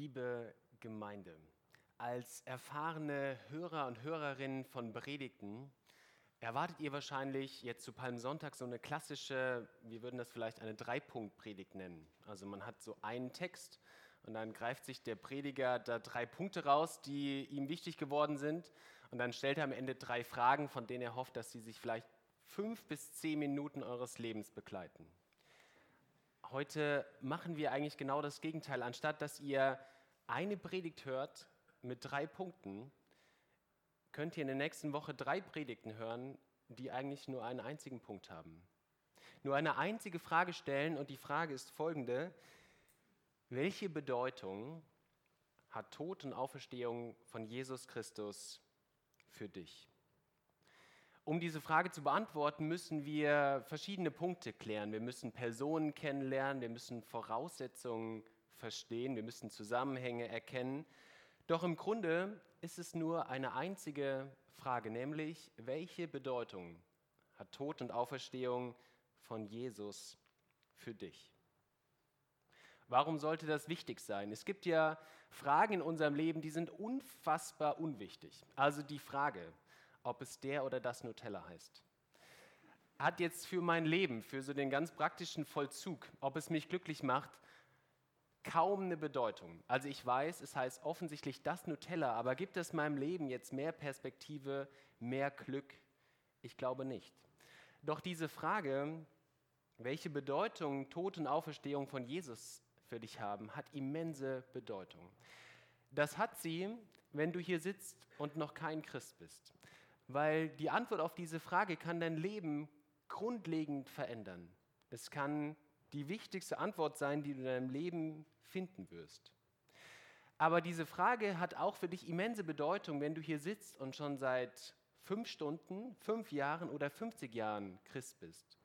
Liebe Gemeinde, als erfahrene Hörer und Hörerinnen von Predigten erwartet ihr wahrscheinlich jetzt zu Palmsonntag so eine klassische, wir würden das vielleicht eine Dreipunkt-Predigt nennen. Also man hat so einen Text und dann greift sich der Prediger da drei Punkte raus, die ihm wichtig geworden sind und dann stellt er am Ende drei Fragen, von denen er hofft, dass sie sich vielleicht fünf bis zehn Minuten eures Lebens begleiten. Heute machen wir eigentlich genau das Gegenteil. Anstatt dass ihr eine Predigt hört mit drei Punkten, könnt ihr in der nächsten Woche drei Predigten hören, die eigentlich nur einen einzigen Punkt haben. Nur eine einzige Frage stellen und die Frage ist folgende. Welche Bedeutung hat Tod und Auferstehung von Jesus Christus für dich? Um diese Frage zu beantworten, müssen wir verschiedene Punkte klären. Wir müssen Personen kennenlernen, wir müssen Voraussetzungen verstehen, wir müssen Zusammenhänge erkennen. Doch im Grunde ist es nur eine einzige Frage, nämlich welche Bedeutung hat Tod und Auferstehung von Jesus für dich? Warum sollte das wichtig sein? Es gibt ja Fragen in unserem Leben, die sind unfassbar unwichtig. Also die Frage, ob es der oder das Nutella heißt. Hat jetzt für mein Leben, für so den ganz praktischen Vollzug, ob es mich glücklich macht, kaum eine Bedeutung. Also ich weiß, es heißt offensichtlich das Nutella, aber gibt es meinem Leben jetzt mehr Perspektive, mehr Glück? Ich glaube nicht. Doch diese Frage, welche Bedeutung Tod und Auferstehung von Jesus für dich haben, hat immense Bedeutung. Das hat sie, wenn du hier sitzt und noch kein Christ bist weil die Antwort auf diese Frage kann dein Leben grundlegend verändern. Es kann die wichtigste Antwort sein, die du in deinem Leben finden wirst. Aber diese Frage hat auch für dich immense Bedeutung, wenn du hier sitzt und schon seit fünf Stunden, fünf Jahren oder 50 Jahren Christ bist,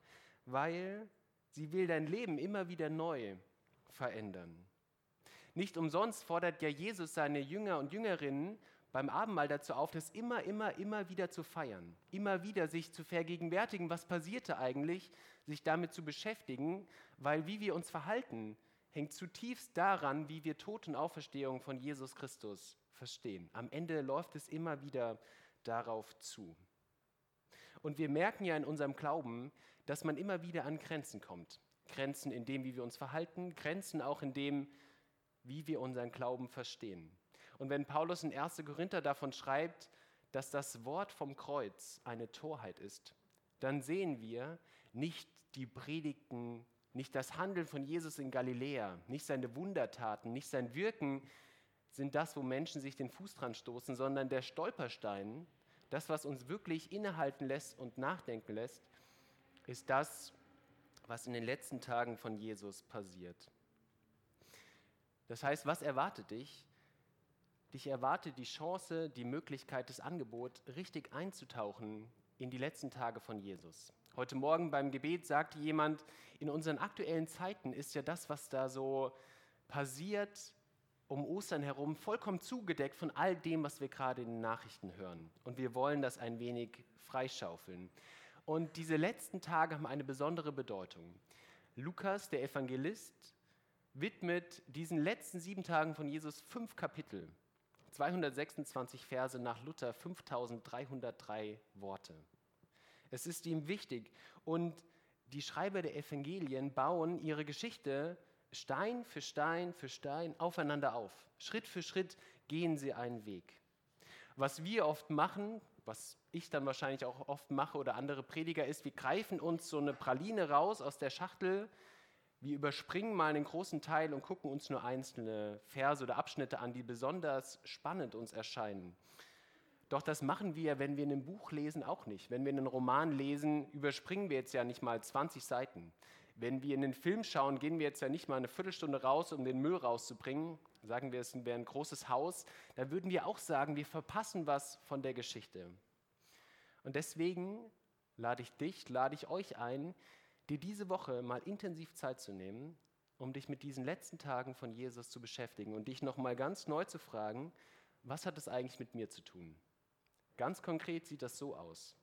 weil sie will dein Leben immer wieder neu verändern. Nicht umsonst fordert ja Jesus seine Jünger und Jüngerinnen beim Abendmahl dazu auf, das immer, immer, immer wieder zu feiern, immer wieder sich zu vergegenwärtigen, was passierte eigentlich, sich damit zu beschäftigen, weil wie wir uns verhalten, hängt zutiefst daran, wie wir Tod und Auferstehung von Jesus Christus verstehen. Am Ende läuft es immer wieder darauf zu. Und wir merken ja in unserem Glauben, dass man immer wieder an Grenzen kommt. Grenzen in dem, wie wir uns verhalten, Grenzen auch in dem, wie wir unseren Glauben verstehen. Und wenn Paulus in 1. Korinther davon schreibt, dass das Wort vom Kreuz eine Torheit ist, dann sehen wir nicht die Predigten, nicht das Handeln von Jesus in Galiläa, nicht seine Wundertaten, nicht sein Wirken sind das, wo Menschen sich den Fuß dran stoßen, sondern der Stolperstein, das, was uns wirklich innehalten lässt und nachdenken lässt, ist das, was in den letzten Tagen von Jesus passiert. Das heißt, was erwartet dich? Dich erwartet die Chance, die Möglichkeit, das Angebot, richtig einzutauchen in die letzten Tage von Jesus. Heute Morgen beim Gebet sagte jemand, in unseren aktuellen Zeiten ist ja das, was da so passiert um Ostern herum, vollkommen zugedeckt von all dem, was wir gerade in den Nachrichten hören. Und wir wollen das ein wenig freischaufeln. Und diese letzten Tage haben eine besondere Bedeutung. Lukas, der Evangelist, widmet diesen letzten sieben Tagen von Jesus fünf Kapitel. 226 Verse nach Luther, 5303 Worte. Es ist ihm wichtig und die Schreiber der Evangelien bauen ihre Geschichte Stein für Stein für Stein aufeinander auf. Schritt für Schritt gehen sie einen Weg. Was wir oft machen, was ich dann wahrscheinlich auch oft mache oder andere Prediger, ist, wir greifen uns so eine Praline raus aus der Schachtel, wir überspringen mal einen großen Teil und gucken uns nur einzelne Verse oder Abschnitte an, die besonders spannend uns erscheinen. Doch das machen wir, wenn wir in einem Buch lesen, auch nicht. Wenn wir einen Roman lesen, überspringen wir jetzt ja nicht mal 20 Seiten. Wenn wir in den Film schauen, gehen wir jetzt ja nicht mal eine Viertelstunde raus, um den Müll rauszubringen. Sagen wir, es wäre ein großes Haus. Da würden wir auch sagen, wir verpassen was von der Geschichte. Und deswegen lade ich dich, lade ich euch ein, dir diese Woche mal intensiv Zeit zu nehmen, um dich mit diesen letzten Tagen von Jesus zu beschäftigen und dich nochmal ganz neu zu fragen, was hat es eigentlich mit mir zu tun? Ganz konkret sieht das so aus.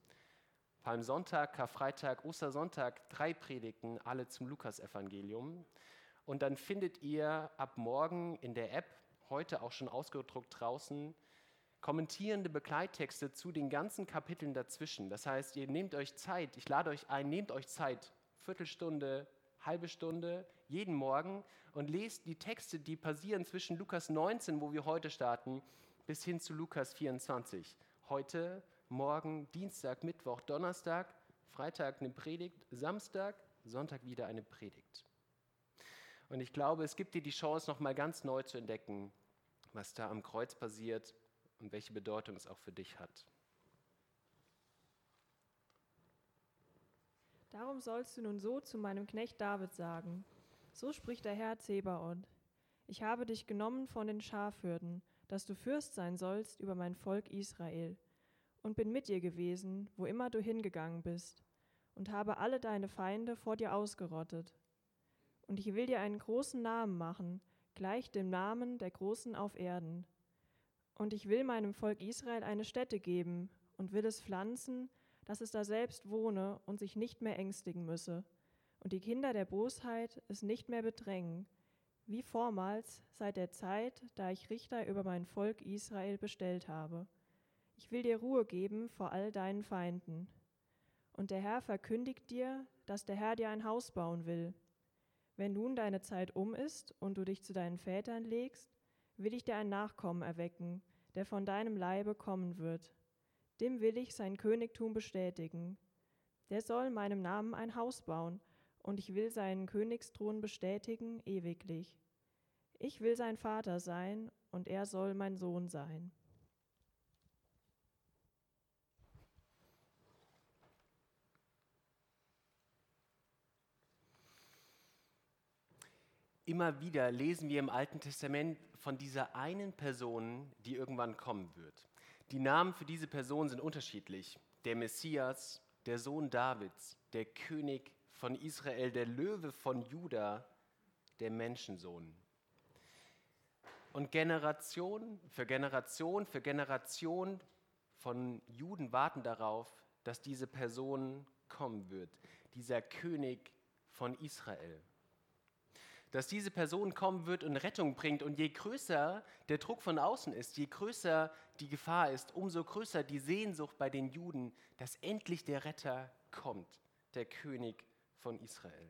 Palmsonntag, Karfreitag, Ostersonntag, drei Predigten, alle zum Lukasevangelium. Und dann findet ihr ab morgen in der App heute auch schon ausgedruckt draußen, kommentierende Begleittexte zu den ganzen Kapiteln dazwischen. Das heißt, ihr nehmt euch Zeit, ich lade euch ein, nehmt euch Zeit, Viertelstunde, halbe Stunde, jeden Morgen und lest die Texte, die passieren zwischen Lukas 19, wo wir heute starten, bis hin zu Lukas 24. Heute, morgen, Dienstag, Mittwoch, Donnerstag, Freitag eine Predigt, Samstag, Sonntag wieder eine Predigt. Und ich glaube, es gibt dir die Chance, nochmal ganz neu zu entdecken, was da am Kreuz passiert und welche Bedeutung es auch für dich hat. Darum sollst du nun so zu meinem Knecht David sagen. So spricht der Herr Zebaoth. Ich habe dich genommen von den Schafhürden, dass du Fürst sein sollst über mein Volk Israel, und bin mit dir gewesen, wo immer du hingegangen bist, und habe alle deine Feinde vor dir ausgerottet. Und ich will dir einen großen Namen machen, gleich dem Namen der Großen auf Erden, und ich will meinem Volk Israel eine Stätte geben und will es pflanzen, dass es da selbst wohne und sich nicht mehr ängstigen müsse, und die Kinder der Bosheit es nicht mehr bedrängen, wie vormals seit der Zeit, da ich Richter über mein Volk Israel bestellt habe. Ich will dir Ruhe geben vor all deinen Feinden. Und der Herr verkündigt dir, dass der Herr dir ein Haus bauen will. Wenn nun deine Zeit um ist und du dich zu deinen Vätern legst, will ich dir ein Nachkommen erwecken, der von deinem Leibe kommen wird. Dem will ich sein Königtum bestätigen. Der soll meinem Namen ein Haus bauen, und ich will seinen Königsthron bestätigen ewiglich. Ich will sein Vater sein, und er soll mein Sohn sein. Immer wieder lesen wir im Alten Testament von dieser einen Person, die irgendwann kommen wird. Die Namen für diese Person sind unterschiedlich. Der Messias, der Sohn Davids, der König von Israel, der Löwe von Juda, der Menschensohn. Und Generation für Generation für Generation von Juden warten darauf, dass diese Person kommen wird, dieser König von Israel dass diese Person kommen wird und Rettung bringt. Und je größer der Druck von außen ist, je größer die Gefahr ist, umso größer die Sehnsucht bei den Juden, dass endlich der Retter kommt, der König von Israel.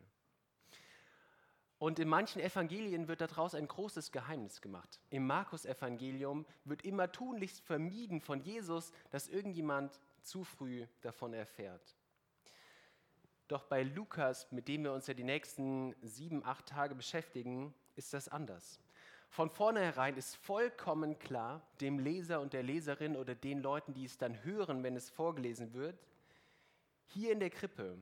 Und in manchen Evangelien wird daraus ein großes Geheimnis gemacht. Im Markus-Evangelium wird immer tunlichst vermieden von Jesus, dass irgendjemand zu früh davon erfährt. Doch bei Lukas, mit dem wir uns ja die nächsten sieben, acht Tage beschäftigen, ist das anders. Von vornherein ist vollkommen klar dem Leser und der Leserin oder den Leuten, die es dann hören, wenn es vorgelesen wird, hier in der Krippe,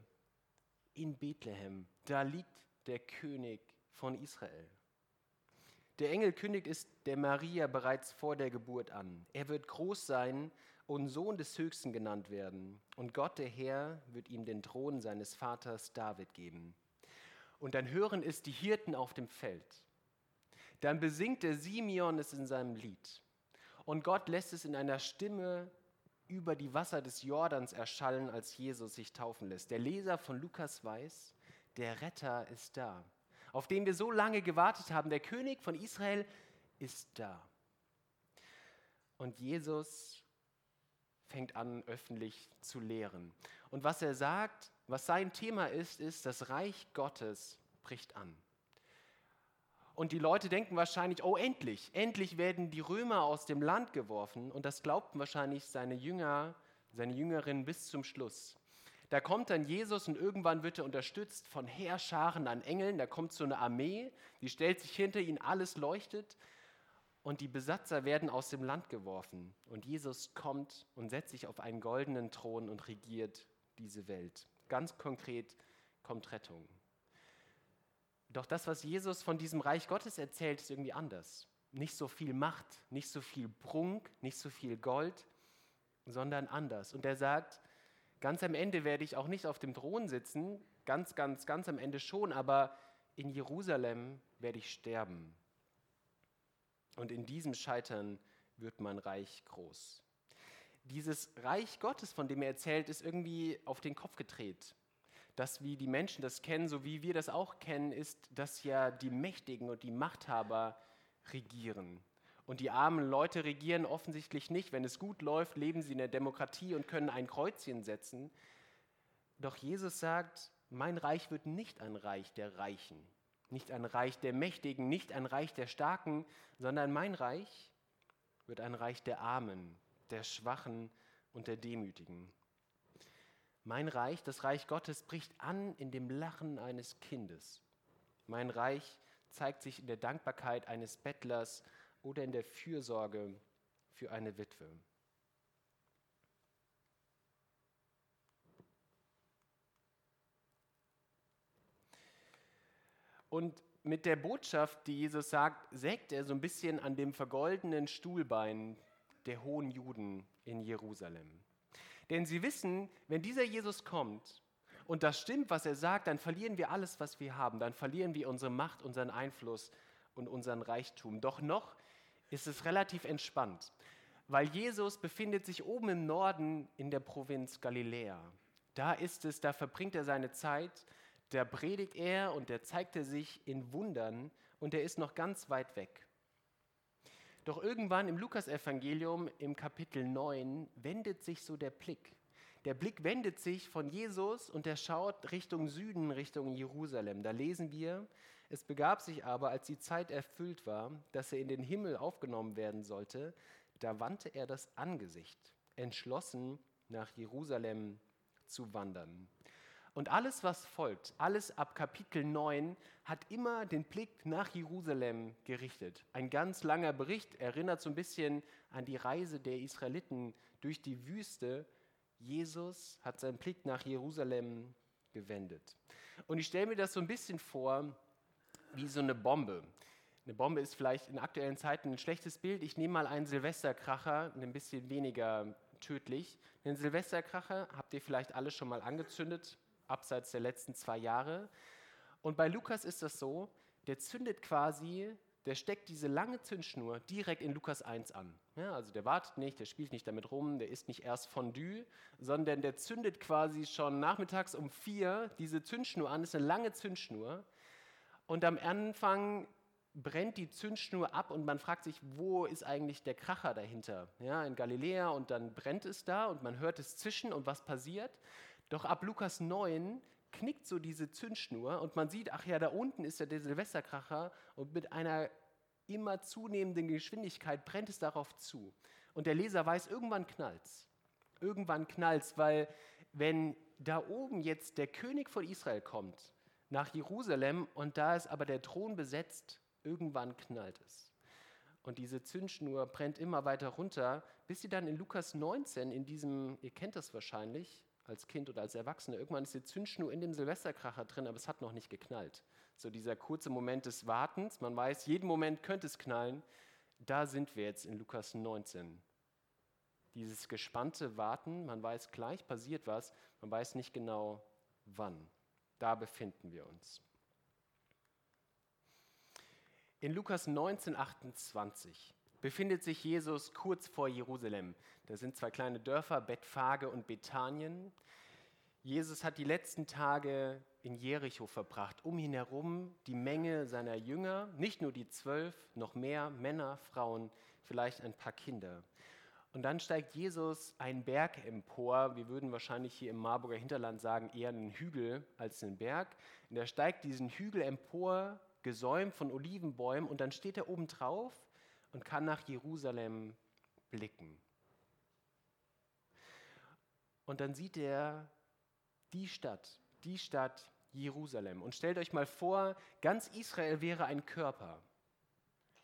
in Bethlehem, da liegt der König von Israel. Der Engel kündigt es der Maria bereits vor der Geburt an. Er wird groß sein und Sohn des Höchsten genannt werden. Und Gott, der Herr, wird ihm den Thron seines Vaters David geben. Und dann hören es die Hirten auf dem Feld. Dann besingt der Simeon es in seinem Lied. Und Gott lässt es in einer Stimme über die Wasser des Jordans erschallen, als Jesus sich taufen lässt. Der Leser von Lukas weiß, der Retter ist da, auf den wir so lange gewartet haben. Der König von Israel ist da. Und Jesus fängt an, öffentlich zu lehren. Und was er sagt, was sein Thema ist, ist, das Reich Gottes bricht an. Und die Leute denken wahrscheinlich, oh endlich, endlich werden die Römer aus dem Land geworfen. Und das glaubten wahrscheinlich seine Jünger, seine Jüngerinnen bis zum Schluss. Da kommt dann Jesus und irgendwann wird er unterstützt von Heerscharen an Engeln. Da kommt so eine Armee, die stellt sich hinter ihn, alles leuchtet und die Besatzer werden aus dem Land geworfen. Und Jesus kommt und setzt sich auf einen goldenen Thron und regiert diese Welt. Ganz konkret kommt Rettung. Doch das, was Jesus von diesem Reich Gottes erzählt, ist irgendwie anders. Nicht so viel Macht, nicht so viel Prunk, nicht so viel Gold, sondern anders. Und er sagt, ganz am Ende werde ich auch nicht auf dem Thron sitzen, ganz, ganz, ganz am Ende schon, aber in Jerusalem werde ich sterben. Und in diesem Scheitern wird mein Reich groß. Dieses Reich Gottes, von dem er erzählt, ist irgendwie auf den Kopf gedreht. Das, wie die Menschen das kennen, so wie wir das auch kennen, ist, dass ja die Mächtigen und die Machthaber regieren. Und die armen Leute regieren offensichtlich nicht. Wenn es gut läuft, leben sie in der Demokratie und können ein Kreuzchen setzen. Doch Jesus sagt, mein Reich wird nicht ein Reich der Reichen, nicht ein Reich der Mächtigen, nicht ein Reich der Starken, sondern mein Reich wird ein Reich der Armen, der Schwachen und der Demütigen. Mein Reich, das Reich Gottes, bricht an in dem Lachen eines Kindes. Mein Reich zeigt sich in der Dankbarkeit eines Bettlers oder in der Fürsorge für eine Witwe. Und mit der Botschaft, die Jesus sagt, sägt er so ein bisschen an dem vergoldenen Stuhlbein der hohen Juden in Jerusalem. Denn sie wissen, wenn dieser Jesus kommt und das stimmt, was er sagt, dann verlieren wir alles, was wir haben. Dann verlieren wir unsere Macht, unseren Einfluss und unseren Reichtum. Doch noch ist es relativ entspannt, weil Jesus befindet sich oben im Norden in der Provinz Galiläa. Da ist es, da verbringt er seine Zeit, da predigt er und da zeigt er sich in Wundern und er ist noch ganz weit weg. Doch irgendwann im Lukasevangelium im Kapitel 9 wendet sich so der Blick. Der Blick wendet sich von Jesus und er schaut Richtung Süden, Richtung Jerusalem. Da lesen wir, es begab sich aber, als die Zeit erfüllt war, dass er in den Himmel aufgenommen werden sollte, da wandte er das Angesicht, entschlossen nach Jerusalem zu wandern. Und alles, was folgt, alles ab Kapitel 9, hat immer den Blick nach Jerusalem gerichtet. Ein ganz langer Bericht erinnert so ein bisschen an die Reise der Israeliten durch die Wüste. Jesus hat seinen Blick nach Jerusalem gewendet. Und ich stelle mir das so ein bisschen vor wie so eine Bombe. Eine Bombe ist vielleicht in aktuellen Zeiten ein schlechtes Bild. Ich nehme mal einen Silvesterkracher, ein bisschen weniger tödlich. Den Silvesterkracher habt ihr vielleicht alle schon mal angezündet abseits der letzten zwei Jahre. Und bei Lukas ist das so, der zündet quasi, der steckt diese lange Zündschnur direkt in Lukas 1 an. Ja, also der wartet nicht, der spielt nicht damit rum, der isst nicht erst Fondue, sondern der zündet quasi schon nachmittags um vier diese Zündschnur an, das ist eine lange Zündschnur. Und am Anfang brennt die Zündschnur ab und man fragt sich, wo ist eigentlich der Kracher dahinter? Ja, in Galiläa und dann brennt es da und man hört es zischen und was passiert? Doch ab Lukas 9 knickt so diese Zündschnur und man sieht, ach ja, da unten ist ja der Silvesterkracher und mit einer immer zunehmenden Geschwindigkeit brennt es darauf zu. Und der Leser weiß, irgendwann knallt's. Irgendwann knallt's, weil wenn da oben jetzt der König von Israel kommt nach Jerusalem und da ist aber der Thron besetzt, irgendwann knallt es. Und diese Zündschnur brennt immer weiter runter, bis sie dann in Lukas 19, in diesem, ihr kennt das wahrscheinlich, als Kind oder als Erwachsener. Irgendwann ist die Zündschnur in dem Silvesterkracher drin, aber es hat noch nicht geknallt. So dieser kurze Moment des Wartens, man weiß, jeden Moment könnte es knallen. Da sind wir jetzt in Lukas 19. Dieses gespannte Warten, man weiß gleich passiert was, man weiß nicht genau wann. Da befinden wir uns. In Lukas 19, 28 befindet sich Jesus kurz vor Jerusalem. Da sind zwei kleine Dörfer, Bethphage und Bethanien. Jesus hat die letzten Tage in Jericho verbracht. Um ihn herum die Menge seiner Jünger, nicht nur die zwölf, noch mehr Männer, Frauen, vielleicht ein paar Kinder. Und dann steigt Jesus einen Berg empor. Wir würden wahrscheinlich hier im Marburger Hinterland sagen, eher einen Hügel als einen Berg. Und er steigt diesen Hügel empor, gesäumt von Olivenbäumen. Und dann steht er oben drauf und kann nach Jerusalem blicken. Und dann sieht er die Stadt, die Stadt Jerusalem. Und stellt euch mal vor, ganz Israel wäre ein Körper.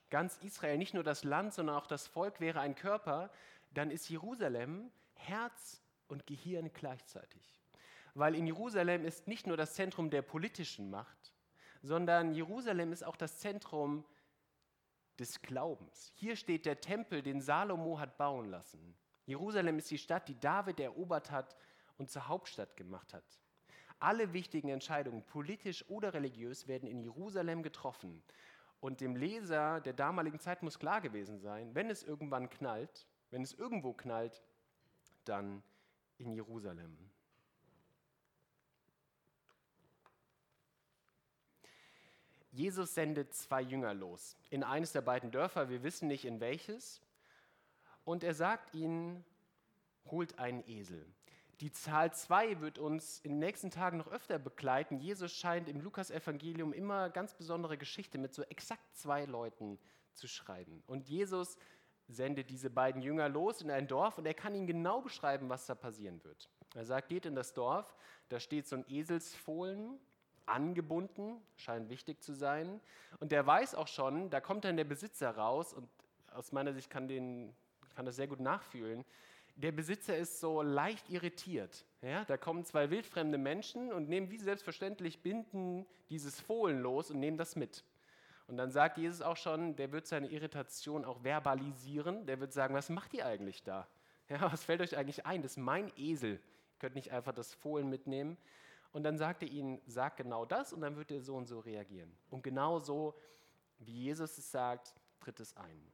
Ganz Israel, nicht nur das Land, sondern auch das Volk wäre ein Körper. Dann ist Jerusalem Herz und Gehirn gleichzeitig. Weil in Jerusalem ist nicht nur das Zentrum der politischen Macht, sondern Jerusalem ist auch das Zentrum des Glaubens. Hier steht der Tempel, den Salomo hat bauen lassen. Jerusalem ist die Stadt, die David erobert hat und zur Hauptstadt gemacht hat. Alle wichtigen Entscheidungen, politisch oder religiös, werden in Jerusalem getroffen. Und dem Leser der damaligen Zeit muss klar gewesen sein, wenn es irgendwann knallt, wenn es irgendwo knallt, dann in Jerusalem. Jesus sendet zwei Jünger los in eines der beiden Dörfer, wir wissen nicht in welches. Und er sagt ihnen, holt einen Esel. Die Zahl 2 wird uns in den nächsten Tagen noch öfter begleiten. Jesus scheint im Lukas-Evangelium immer ganz besondere Geschichte mit so exakt zwei Leuten zu schreiben. Und Jesus sendet diese beiden Jünger los in ein Dorf und er kann ihnen genau beschreiben, was da passieren wird. Er sagt, geht in das Dorf, da steht so ein Eselsfohlen, angebunden, scheint wichtig zu sein. Und der weiß auch schon, da kommt dann der Besitzer raus und aus meiner Sicht kann, den, kann das sehr gut nachfühlen. Der Besitzer ist so leicht irritiert. Ja, da kommen zwei wildfremde Menschen und nehmen wie selbstverständlich Binden dieses Fohlen los und nehmen das mit. Und dann sagt Jesus auch schon, der wird seine Irritation auch verbalisieren. Der wird sagen, was macht ihr eigentlich da? Ja, was fällt euch eigentlich ein? Das ist mein Esel. Ihr könnt nicht einfach das Fohlen mitnehmen. Und dann sagt er ihnen, sag genau das und dann wird er so und so reagieren. Und genau so, wie Jesus es sagt, tritt es ein.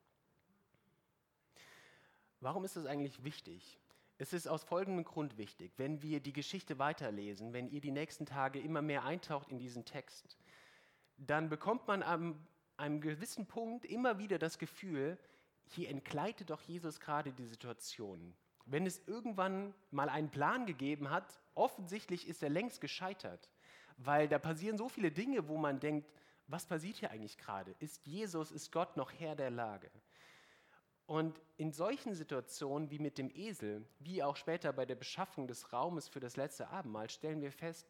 Warum ist das eigentlich wichtig? Es ist aus folgendem Grund wichtig. Wenn wir die Geschichte weiterlesen, wenn ihr die nächsten Tage immer mehr eintaucht in diesen Text, dann bekommt man an einem gewissen Punkt immer wieder das Gefühl, hier entgleitet doch Jesus gerade die Situation. Wenn es irgendwann mal einen Plan gegeben hat, offensichtlich ist er längst gescheitert, weil da passieren so viele Dinge, wo man denkt, was passiert hier eigentlich gerade? Ist Jesus, ist Gott noch Herr der Lage? Und in solchen Situationen wie mit dem Esel, wie auch später bei der Beschaffung des Raumes für das letzte Abendmahl, stellen wir fest,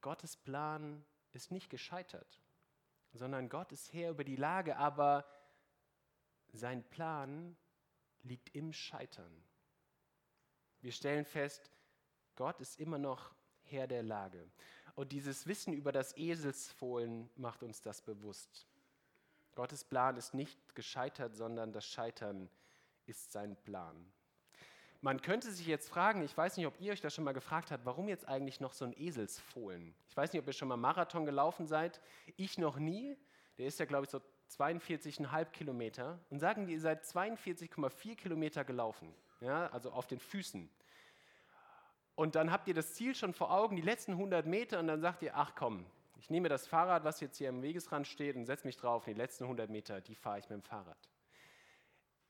Gottes Plan ist nicht gescheitert, sondern Gott ist Herr über die Lage, aber sein Plan liegt im Scheitern. Wir stellen fest, Gott ist immer noch Herr der Lage. Und dieses Wissen über das Eselsfohlen macht uns das bewusst. Gottes Plan ist nicht gescheitert, sondern das Scheitern ist sein Plan. Man könnte sich jetzt fragen, ich weiß nicht, ob ihr euch das schon mal gefragt habt, warum jetzt eigentlich noch so ein Eselsfohlen? Ich weiß nicht, ob ihr schon mal Marathon gelaufen seid. Ich noch nie. Der ist ja, glaube ich, so 42,5 Kilometer. Und sagen die, ihr seid 42,4 Kilometer gelaufen. Ja, also auf den Füßen. Und dann habt ihr das Ziel schon vor Augen, die letzten 100 Meter, und dann sagt ihr, ach komm, ich nehme das Fahrrad, was jetzt hier am Wegesrand steht, und setze mich drauf, und die letzten 100 Meter, die fahre ich mit dem Fahrrad.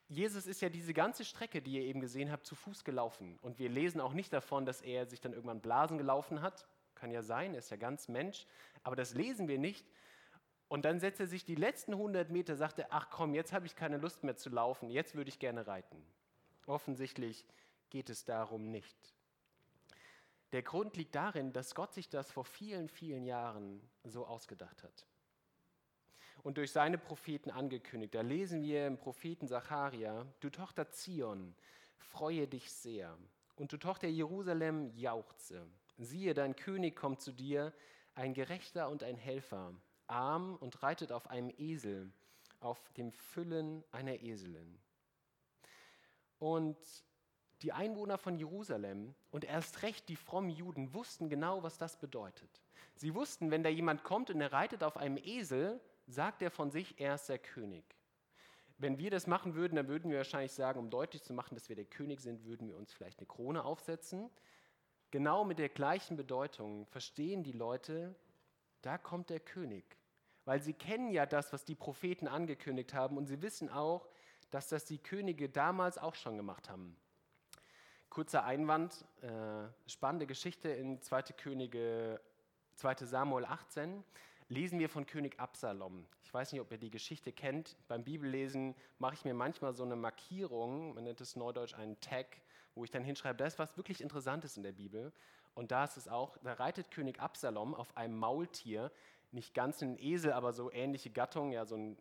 Jesus ist ja diese ganze Strecke, die ihr eben gesehen habt, zu Fuß gelaufen. Und wir lesen auch nicht davon, dass er sich dann irgendwann Blasen gelaufen hat. Kann ja sein, er ist ja ganz Mensch. Aber das lesen wir nicht. Und dann setzt er sich die letzten 100 Meter, sagt er, ach komm, jetzt habe ich keine Lust mehr zu laufen, jetzt würde ich gerne reiten. Offensichtlich geht es darum nicht. Der Grund liegt darin, dass Gott sich das vor vielen, vielen Jahren so ausgedacht hat und durch seine Propheten angekündigt. Da lesen wir im Propheten Zacharia, du Tochter Zion, freue dich sehr. Und du Tochter Jerusalem, jauchze. Siehe, dein König kommt zu dir, ein Gerechter und ein Helfer, arm und reitet auf einem Esel, auf dem Füllen einer Eselin. Und die Einwohner von Jerusalem und erst recht die frommen Juden wussten genau, was das bedeutet. Sie wussten, wenn da jemand kommt und er reitet auf einem Esel, sagt er von sich, er ist der König. Wenn wir das machen würden, dann würden wir wahrscheinlich sagen, um deutlich zu machen, dass wir der König sind, würden wir uns vielleicht eine Krone aufsetzen. Genau mit der gleichen Bedeutung verstehen die Leute, da kommt der König. Weil sie kennen ja das, was die Propheten angekündigt haben und sie wissen auch, dass das die Könige damals auch schon gemacht haben. Kurzer Einwand, äh, spannende Geschichte in 2. Könige, 2. Samuel 18 lesen wir von König Absalom. Ich weiß nicht, ob ihr die Geschichte kennt. Beim Bibellesen mache ich mir manchmal so eine Markierung, man nennt es neudeutsch einen Tag, wo ich dann hinschreibe, da ist was wirklich Interessantes in der Bibel. Und da ist es auch, da reitet König Absalom auf einem Maultier, nicht ganz ein Esel, aber so ähnliche Gattung, ja, so ein,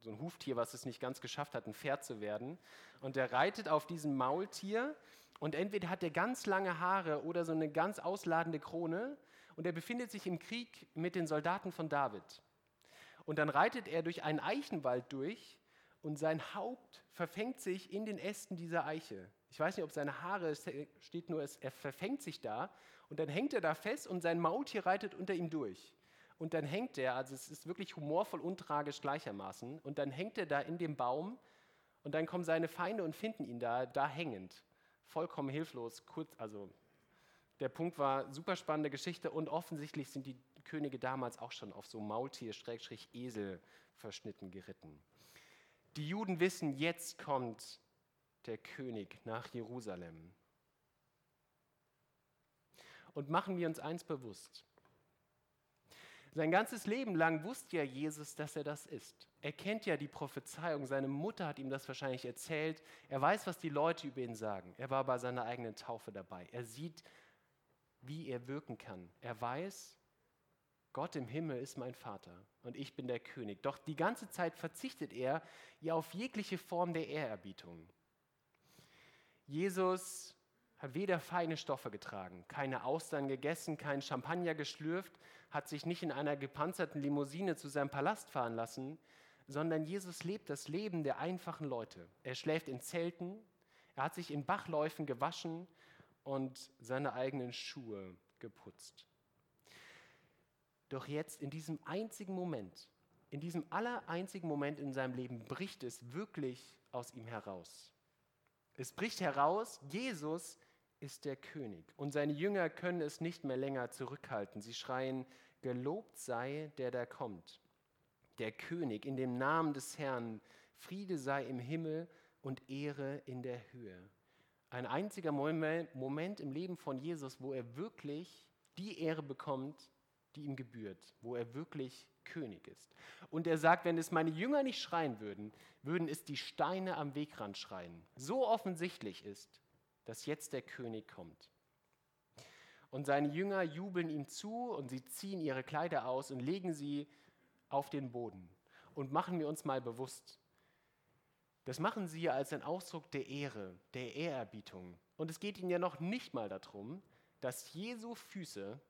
so ein Huftier, was es nicht ganz geschafft hat, ein Pferd zu werden. Und der reitet auf diesem Maultier und entweder hat er ganz lange Haare oder so eine ganz ausladende Krone und er befindet sich im Krieg mit den Soldaten von David. Und dann reitet er durch einen Eichenwald durch und sein Haupt verfängt sich in den Ästen dieser Eiche. Ich weiß nicht, ob seine Haare, es steht nur, er verfängt sich da und dann hängt er da fest und sein Maultier reitet unter ihm durch. Und dann hängt er, also es ist wirklich humorvoll und tragisch gleichermaßen, und dann hängt er da in dem Baum und dann kommen seine Feinde und finden ihn da, da hängend. Vollkommen hilflos, kurz, also der Punkt war, super spannende Geschichte und offensichtlich sind die Könige damals auch schon auf so Maultier, Schrägstrich, Esel verschnitten geritten. Die Juden wissen, jetzt kommt der König nach Jerusalem. Und machen wir uns eins bewusst. Sein ganzes Leben lang wusste ja Jesus, dass er das ist. Er kennt ja die Prophezeiung. Seine Mutter hat ihm das wahrscheinlich erzählt. Er weiß, was die Leute über ihn sagen. Er war bei seiner eigenen Taufe dabei. Er sieht, wie er wirken kann. Er weiß, Gott im Himmel ist mein Vater und ich bin der König. Doch die ganze Zeit verzichtet er ja auf jegliche Form der Ehrerbietung. Jesus hat weder feine Stoffe getragen, keine Austern gegessen, kein Champagner geschlürft, hat sich nicht in einer gepanzerten Limousine zu seinem Palast fahren lassen, sondern Jesus lebt das Leben der einfachen Leute. Er schläft in Zelten, er hat sich in Bachläufen gewaschen und seine eigenen Schuhe geputzt. Doch jetzt in diesem einzigen Moment, in diesem allereinzigen Moment in seinem Leben bricht es wirklich aus ihm heraus. Es bricht heraus, Jesus ist der König. Und seine Jünger können es nicht mehr länger zurückhalten. Sie schreien, gelobt sei der, der kommt. Der König in dem Namen des Herrn, Friede sei im Himmel und Ehre in der Höhe. Ein einziger Moment im Leben von Jesus, wo er wirklich die Ehre bekommt, die ihm gebührt, wo er wirklich König ist. Und er sagt, wenn es meine Jünger nicht schreien würden, würden es die Steine am Wegrand schreien. So offensichtlich ist, dass jetzt der König kommt. Und seine Jünger jubeln ihm zu und sie ziehen ihre Kleider aus und legen sie auf den Boden. Und machen wir uns mal bewusst, das machen sie als ein Ausdruck der Ehre, der Ehrerbietung. Und es geht ihnen ja noch nicht mal darum, dass Jesu Füße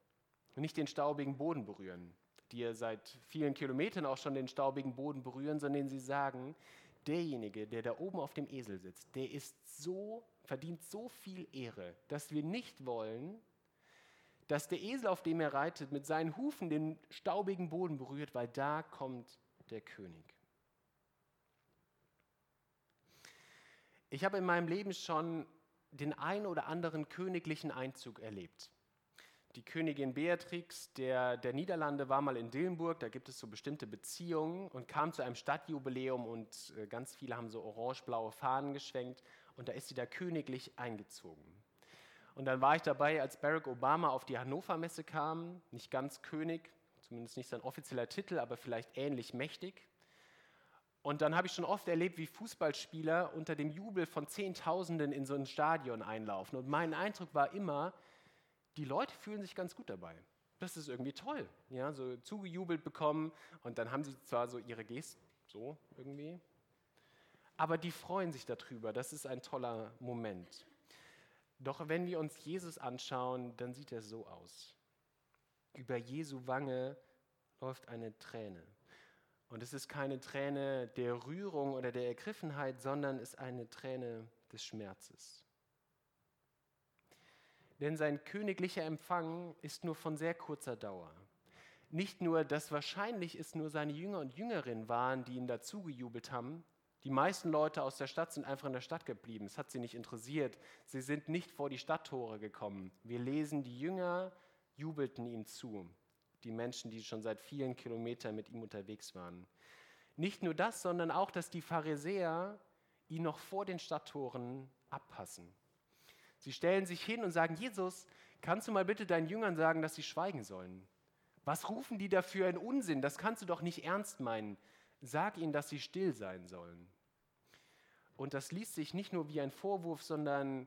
nicht den staubigen Boden berühren, die ja seit vielen Kilometern auch schon den staubigen Boden berühren, sondern sie sagen, derjenige, der da oben auf dem Esel sitzt, der ist so verdient so viel Ehre, dass wir nicht wollen, dass der Esel, auf dem er reitet, mit seinen Hufen den staubigen Boden berührt, weil da kommt der König. Ich habe in meinem Leben schon den ein oder anderen königlichen Einzug erlebt. Die Königin Beatrix der, der Niederlande war mal in Dillenburg, da gibt es so bestimmte Beziehungen und kam zu einem Stadtjubiläum und äh, ganz viele haben so orange-blaue Fahnen geschwenkt und da ist sie da königlich eingezogen. Und dann war ich dabei, als Barack Obama auf die Hannover Messe kam, nicht ganz König, zumindest nicht sein offizieller Titel, aber vielleicht ähnlich mächtig. Und dann habe ich schon oft erlebt, wie Fußballspieler unter dem Jubel von Zehntausenden in so ein Stadion einlaufen. Und mein Eindruck war immer, die Leute fühlen sich ganz gut dabei. Das ist irgendwie toll, ja, so zugejubelt bekommen und dann haben sie zwar so ihre Geste, so irgendwie, aber die freuen sich darüber. Das ist ein toller Moment. Doch wenn wir uns Jesus anschauen, dann sieht er so aus. Über Jesu Wange läuft eine Träne. Und es ist keine Träne der Rührung oder der Ergriffenheit, sondern es ist eine Träne des Schmerzes. Denn sein königlicher Empfang ist nur von sehr kurzer Dauer. Nicht nur, dass wahrscheinlich es nur seine Jünger und Jüngerinnen waren, die ihn dazugejubelt haben, die meisten Leute aus der Stadt sind einfach in der Stadt geblieben. Es hat sie nicht interessiert. Sie sind nicht vor die Stadttore gekommen. Wir lesen, die Jünger jubelten ihm zu. Die Menschen, die schon seit vielen Kilometern mit ihm unterwegs waren. Nicht nur das, sondern auch, dass die Pharisäer ihn noch vor den Stadttoren abpassen. Sie stellen sich hin und sagen, Jesus, kannst du mal bitte deinen Jüngern sagen, dass sie schweigen sollen? Was rufen die dafür einen Unsinn? Das kannst du doch nicht ernst meinen. Sag ihnen, dass sie still sein sollen. Und das liest sich nicht nur wie ein Vorwurf, sondern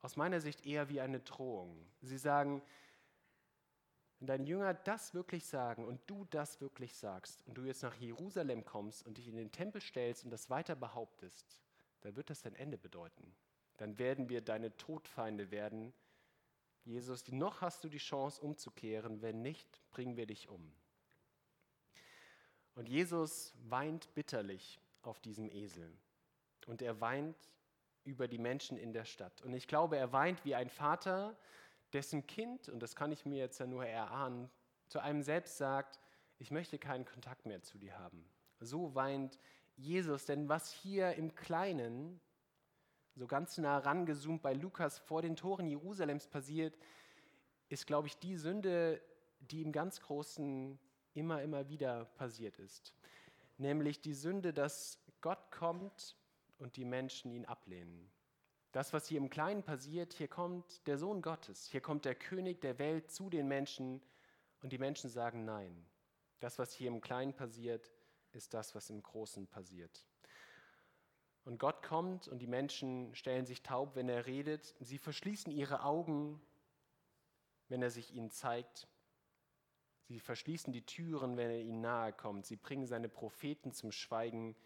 aus meiner Sicht eher wie eine Drohung. Sie sagen, wenn deine Jünger das wirklich sagen und du das wirklich sagst und du jetzt nach Jerusalem kommst und dich in den Tempel stellst und das weiter behauptest, dann wird das dein Ende bedeuten. Dann werden wir deine Todfeinde werden. Jesus, noch hast du die Chance umzukehren, wenn nicht, bringen wir dich um. Und Jesus weint bitterlich auf diesem Esel und er weint über die Menschen in der Stadt. Und ich glaube, er weint wie ein Vater, dessen Kind, und das kann ich mir jetzt ja nur erahnen, zu einem selbst sagt, ich möchte keinen Kontakt mehr zu dir haben. So weint Jesus, denn was hier im Kleinen, so ganz nah rangezoomt bei Lukas vor den Toren Jerusalems passiert, ist, glaube ich, die Sünde, die im ganz Großen immer, immer wieder passiert ist. Nämlich die Sünde, dass Gott kommt und die Menschen ihn ablehnen. Das, was hier im Kleinen passiert, hier kommt der Sohn Gottes, hier kommt der König der Welt zu den Menschen und die Menschen sagen Nein. Das, was hier im Kleinen passiert, ist das, was im Großen passiert. Und Gott kommt und die Menschen stellen sich taub, wenn er redet. Sie verschließen ihre Augen, wenn er sich ihnen zeigt. Sie verschließen die Türen, wenn er ihnen nahe kommt. Sie bringen seine Propheten zum Schweigen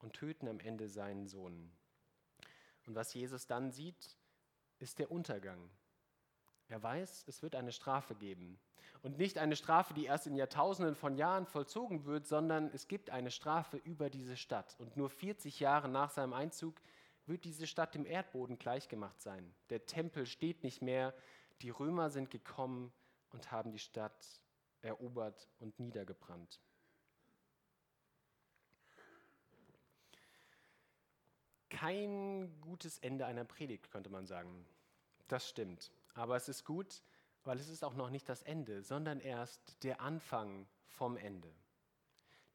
und töten am Ende seinen Sohn. Und was Jesus dann sieht, ist der Untergang. Er weiß, es wird eine Strafe geben. Und nicht eine Strafe, die erst in Jahrtausenden von Jahren vollzogen wird, sondern es gibt eine Strafe über diese Stadt. Und nur 40 Jahre nach seinem Einzug wird diese Stadt dem Erdboden gleichgemacht sein. Der Tempel steht nicht mehr, die Römer sind gekommen und haben die Stadt erobert und niedergebrannt. Kein gutes Ende einer Predigt, könnte man sagen. Das stimmt. Aber es ist gut, weil es ist auch noch nicht das Ende, sondern erst der Anfang vom Ende.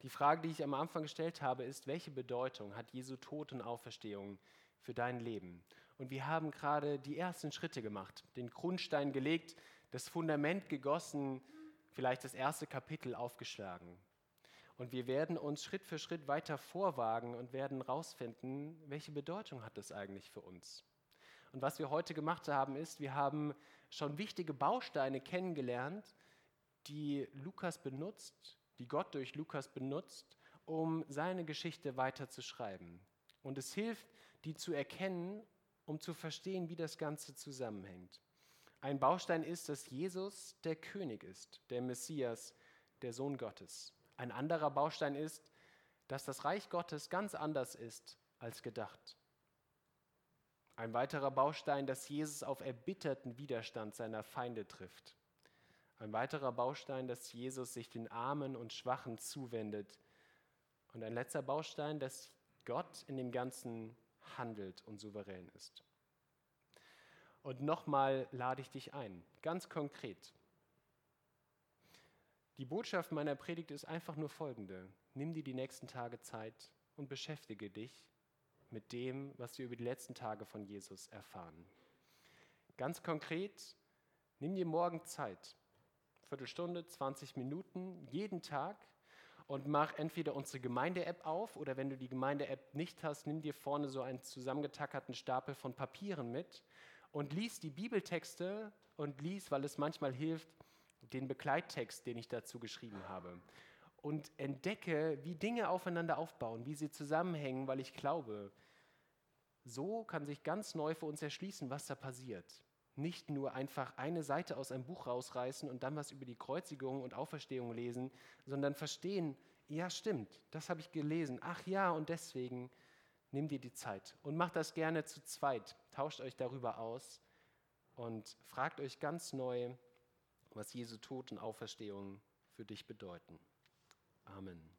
Die Frage, die ich am Anfang gestellt habe, ist, welche Bedeutung hat Jesu Tod und Auferstehung für dein Leben? Und wir haben gerade die ersten Schritte gemacht, den Grundstein gelegt, das Fundament gegossen, vielleicht das erste Kapitel aufgeschlagen. Und wir werden uns Schritt für Schritt weiter vorwagen und werden herausfinden, welche Bedeutung hat das eigentlich für uns. Und was wir heute gemacht haben, ist, wir haben schon wichtige Bausteine kennengelernt, die Lukas benutzt, die Gott durch Lukas benutzt, um seine Geschichte weiterzuschreiben. Und es hilft, die zu erkennen, um zu verstehen, wie das Ganze zusammenhängt. Ein Baustein ist, dass Jesus der König ist, der Messias, der Sohn Gottes. Ein anderer Baustein ist, dass das Reich Gottes ganz anders ist als gedacht. Ein weiterer Baustein, dass Jesus auf erbitterten Widerstand seiner Feinde trifft. Ein weiterer Baustein, dass Jesus sich den Armen und Schwachen zuwendet. Und ein letzter Baustein, dass Gott in dem Ganzen handelt und souverän ist. Und nochmal lade ich dich ein, ganz konkret. Die Botschaft meiner Predigt ist einfach nur folgende. Nimm dir die nächsten Tage Zeit und beschäftige dich mit dem, was wir über die letzten Tage von Jesus erfahren. Ganz konkret, nimm dir morgen Zeit, Viertelstunde, 20 Minuten, jeden Tag und mach entweder unsere Gemeinde-App auf oder wenn du die Gemeinde-App nicht hast, nimm dir vorne so einen zusammengetackerten Stapel von Papieren mit und lies die Bibeltexte und lies, weil es manchmal hilft, den Begleittext, den ich dazu geschrieben habe und entdecke, wie Dinge aufeinander aufbauen, wie sie zusammenhängen, weil ich glaube, so kann sich ganz neu für uns erschließen, was da passiert. Nicht nur einfach eine Seite aus einem Buch rausreißen und dann was über die Kreuzigung und Auferstehung lesen, sondern verstehen, ja stimmt, das habe ich gelesen. Ach ja, und deswegen nimm dir die Zeit und macht das gerne zu zweit. Tauscht euch darüber aus und fragt euch ganz neu, was Jesu Tod und Auferstehung für dich bedeuten. Amen.